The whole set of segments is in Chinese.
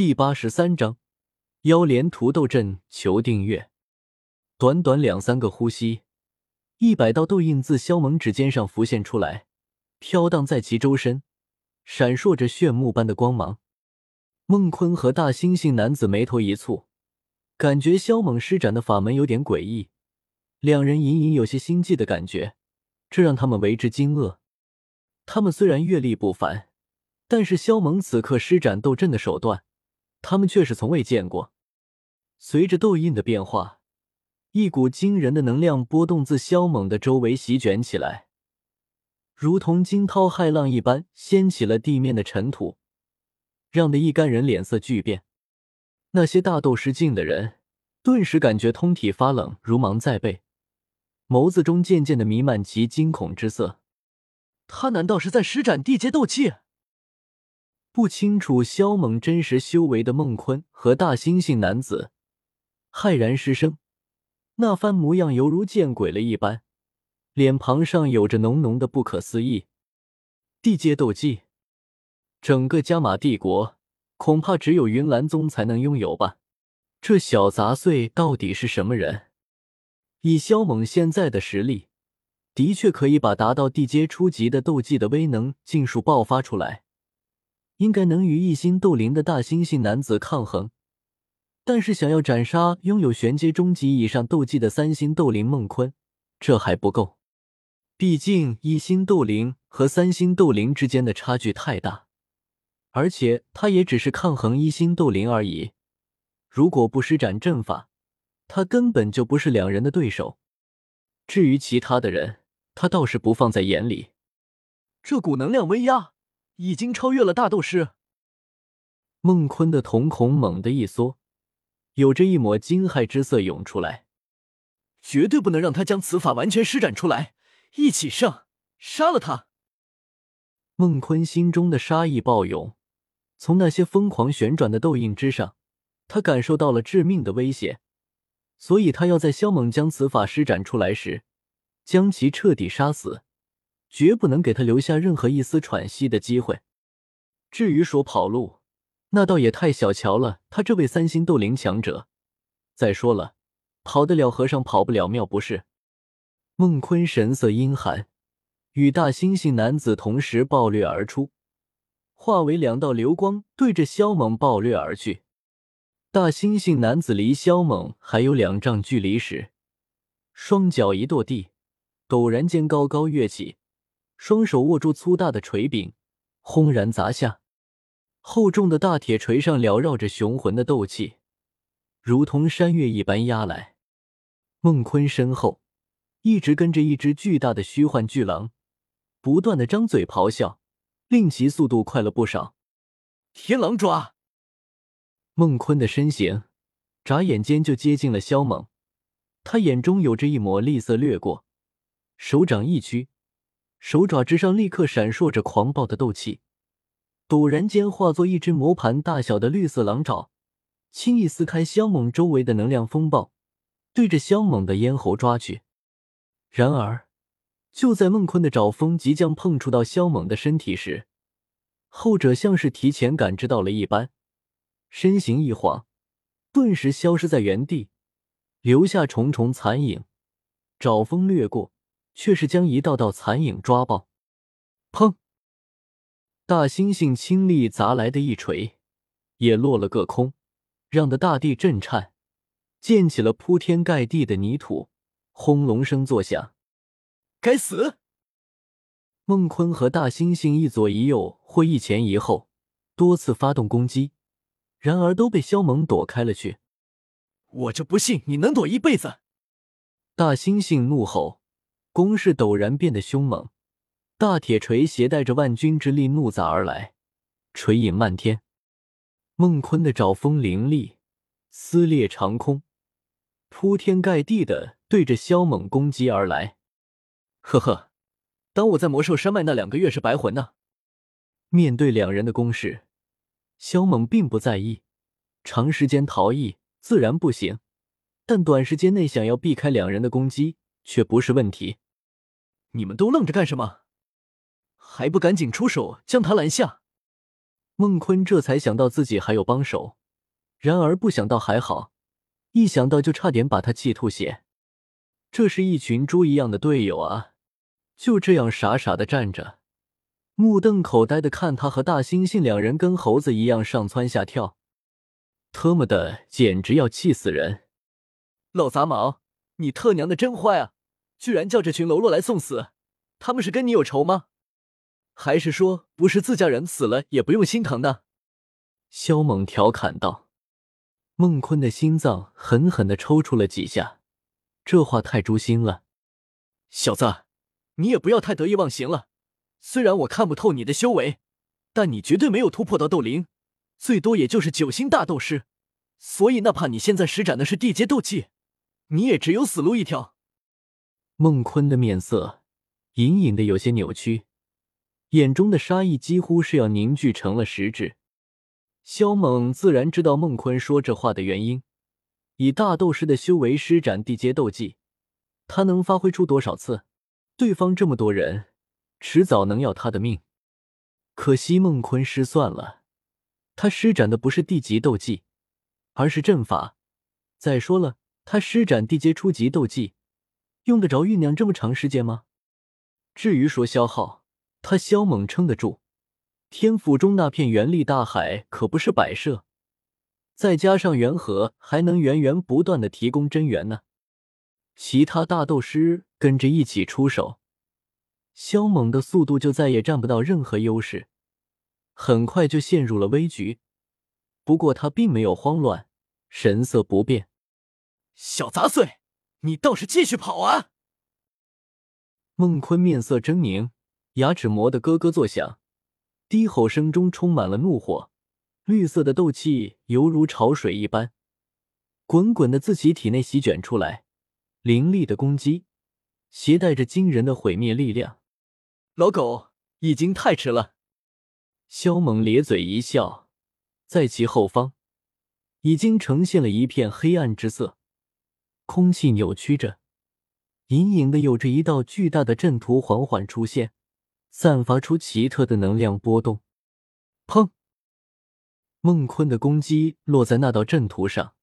第八十三章，妖莲屠斗阵，求订阅。短短两三个呼吸，一百道斗印自萧猛指尖上浮现出来，飘荡在其周身，闪烁着炫目般的光芒。孟坤和大猩猩男子眉头一蹙，感觉萧猛施展的法门有点诡异，两人隐隐有些心悸的感觉，这让他们为之惊愕。他们虽然阅历不凡，但是萧猛此刻施展斗阵的手段。他们却是从未见过。随着斗印的变化，一股惊人的能量波动自萧猛的周围席卷起来，如同惊涛骇浪一般掀起了地面的尘土，让得一干人脸色巨变。那些大斗师境的人顿时感觉通体发冷，如芒在背，眸子中渐渐的弥漫起惊恐之色。他难道是在施展地阶斗气？不清楚萧猛真实修为的孟坤和大猩猩男子骇然失声，那番模样犹如见鬼了一般，脸庞上有着浓浓的不可思议。地阶斗技，整个加玛帝国恐怕只有云岚宗才能拥有吧？这小杂碎到底是什么人？以萧猛现在的实力，的确可以把达到地阶初级的斗技的威能尽数爆发出来。应该能与一星斗灵的大猩猩男子抗衡，但是想要斩杀拥有玄阶中级以上斗技的三星斗灵孟坤，这还不够。毕竟一星斗灵和三星斗灵之间的差距太大，而且他也只是抗衡一星斗灵而已。如果不施展阵法，他根本就不是两人的对手。至于其他的人，他倒是不放在眼里。这股能量威压。已经超越了大斗师。孟坤的瞳孔猛地一缩，有着一抹惊骇之色涌出来。绝对不能让他将此法完全施展出来！一起上，杀了他！孟坤心中的杀意暴涌，从那些疯狂旋转的斗印之上，他感受到了致命的威胁，所以他要在萧猛将此法施展出来时，将其彻底杀死。绝不能给他留下任何一丝喘息的机会。至于说跑路，那倒也太小瞧了他这位三星斗灵强者。再说了，跑得了和尚跑不了庙，不是？孟坤神色阴寒，与大猩猩男子同时暴掠而出，化为两道流光，对着萧猛暴掠而去。大猩猩男子离萧猛还有两丈距离时，双脚一跺地，陡然间高高跃起。双手握住粗大的锤柄，轰然砸下。厚重的大铁锤上缭绕着雄浑的斗气，如同山岳一般压来。孟坤身后一直跟着一只巨大的虚幻巨狼，不断的张嘴咆哮，令其速度快了不少。天狼爪！孟坤的身形眨眼间就接近了萧猛，他眼中有着一抹厉色掠过，手掌一屈。手爪之上立刻闪烁着狂暴的斗气，陡然间化作一只磨盘大小的绿色狼爪，轻易撕开萧猛周围的能量风暴，对着萧猛的咽喉抓去。然而，就在孟坤的爪锋即将碰触到萧猛的身体时，后者像是提前感知到了一般，身形一晃，顿时消失在原地，留下重重残影。爪锋掠过。却是将一道道残影抓爆，砰！大猩猩倾力砸来的一锤，也落了个空，让的大地震颤，溅起了铺天盖地的泥土，轰隆声作响。该死！孟坤和大猩猩一左一右或一前一后，多次发动攻击，然而都被肖猛躲开了去。我就不信你能躲一辈子！大猩猩怒吼。攻势陡然变得凶猛，大铁锤携带着万钧之力怒砸而来，锤影漫天。孟坤的爪锋凌厉，撕裂长空，铺天盖地的对着萧猛攻击而来。呵呵，当我在魔兽山脉那两个月是白魂呢？面对两人的攻势，萧猛并不在意，长时间逃逸自然不行，但短时间内想要避开两人的攻击。却不是问题，你们都愣着干什么？还不赶紧出手将他拦下！孟坤这才想到自己还有帮手，然而不想到还好，一想到就差点把他气吐血。这是一群猪一样的队友啊！就这样傻傻的站着，目瞪口呆的看他和大猩猩两人跟猴子一样上蹿下跳，特么的，简直要气死人！老杂毛，你特娘的真坏啊！居然叫这群喽啰来送死，他们是跟你有仇吗？还是说不是自家人死了也不用心疼的？萧猛调侃道。孟坤的心脏狠狠的抽搐了几下，这话太诛心了。小子，你也不要太得意忘形了。虽然我看不透你的修为，但你绝对没有突破到斗灵，最多也就是九星大斗师。所以哪怕你现在施展的是地阶斗技，你也只有死路一条。孟坤的面色隐隐的有些扭曲。眼中的杀意几乎是要凝聚成了实质。萧猛自然知道孟坤说这话的原因，以大斗师的修为施展地阶斗技，他能发挥出多少次？对方这么多人，迟早能要他的命。可惜孟坤失算了，他施展的不是地级斗技，而是阵法。再说了，他施展地阶初级斗技，用得着酝酿这么长时间吗？至于说消耗，他萧猛撑得住，天府中那片元力大海可不是摆设，再加上元河还能源源不断的提供真元呢。其他大斗师跟着一起出手，萧猛的速度就再也占不到任何优势，很快就陷入了危局。不过他并没有慌乱，神色不变。小杂碎，你倒是继续跑啊！孟坤面色狰狞。牙齿磨得咯咯作响，低吼声中充满了怒火。绿色的斗气犹如潮水一般，滚滚的自其体内席卷出来，凌厉的攻击，携带着惊人的毁灭力量。老狗，已经太迟了。萧猛咧嘴一笑，在其后方，已经呈现了一片黑暗之色，空气扭曲着，隐隐的有着一道巨大的阵图缓缓出现。散发出奇特的能量波动，砰！孟坤的攻击落在那道阵图上，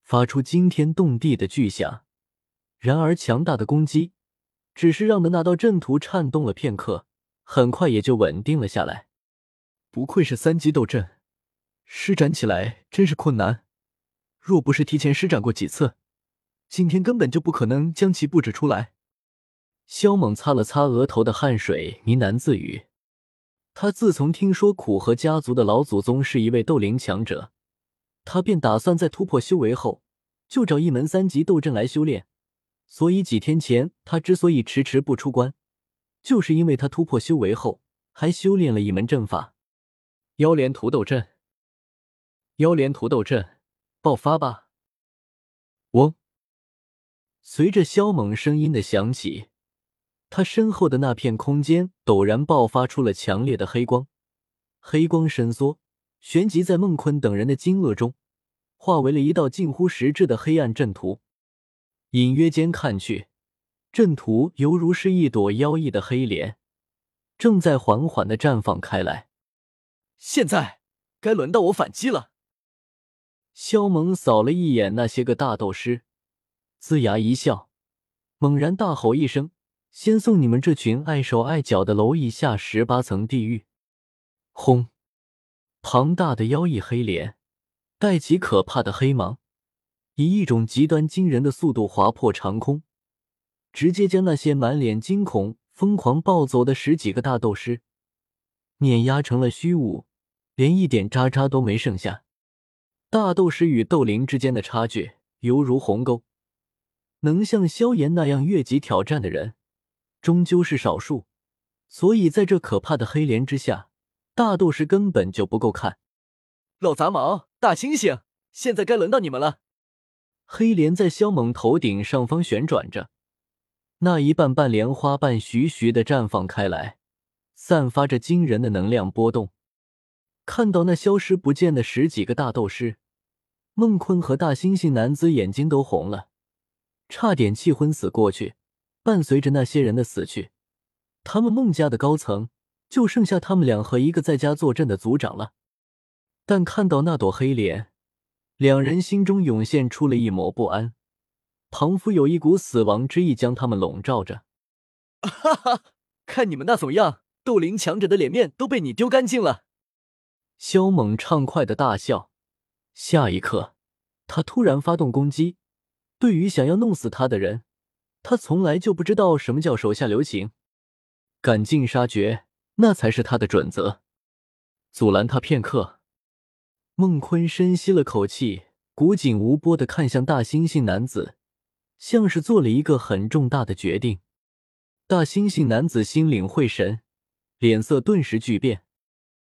发出惊天动地的巨响。然而，强大的攻击只是让的那道阵图颤动了片刻，很快也就稳定了下来。不愧是三级斗阵，施展起来真是困难。若不是提前施展过几次，今天根本就不可能将其布置出来。萧猛擦了擦额头的汗水，呢喃自语：“他自从听说苦河家族的老祖宗是一位斗灵强者，他便打算在突破修为后，就找一门三级斗阵来修炼。所以几天前他之所以迟迟不出关，就是因为他突破修为后，还修炼了一门阵法——妖莲屠斗阵。妖莲屠斗阵，爆发吧！”嗡，随着萧猛声音的响起。他身后的那片空间陡然爆发出了强烈的黑光，黑光伸缩，旋即在孟坤等人的惊愕中，化为了一道近乎实质的黑暗阵图。隐约间看去，阵图犹如是一朵妖异的黑莲，正在缓缓的绽放开来。现在该轮到我反击了。萧猛扫了一眼那些个大斗师，龇牙一笑，猛然大吼一声。先送你们这群碍手碍脚的蝼蚁下十八层地狱！轰！庞大的妖异黑莲带起可怕的黑芒，以一种极端惊人的速度划破长空，直接将那些满脸惊恐、疯狂暴走的十几个大斗师碾压成了虚无，连一点渣渣都没剩下。大斗师与斗灵之间的差距犹如鸿沟，能像萧炎那样越级挑战的人。终究是少数，所以在这可怕的黑莲之下，大斗士根本就不够看。老杂毛，大猩猩，现在该轮到你们了！黑莲在萧猛头顶上方旋转着，那一瓣瓣莲花瓣徐徐的绽放开来，散发着惊人的能量波动。看到那消失不见的十几个大斗师，孟坤和大猩猩男子眼睛都红了，差点气昏死过去。伴随着那些人的死去，他们孟家的高层就剩下他们俩和一个在家坐镇的族长了。但看到那朵黑莲，两人心中涌现出了一抹不安，仿佛有一股死亡之意将他们笼罩着。哈哈，看你们那怂样，斗灵强者的脸面都被你丢干净了。萧猛畅快的大笑，下一刻，他突然发动攻击。对于想要弄死他的人，他从来就不知道什么叫手下留情，赶尽杀绝，那才是他的准则。阻拦他片刻，孟坤深吸了口气，古井无波的看向大猩猩男子，像是做了一个很重大的决定。大猩猩男子心领会神，脸色顿时巨变。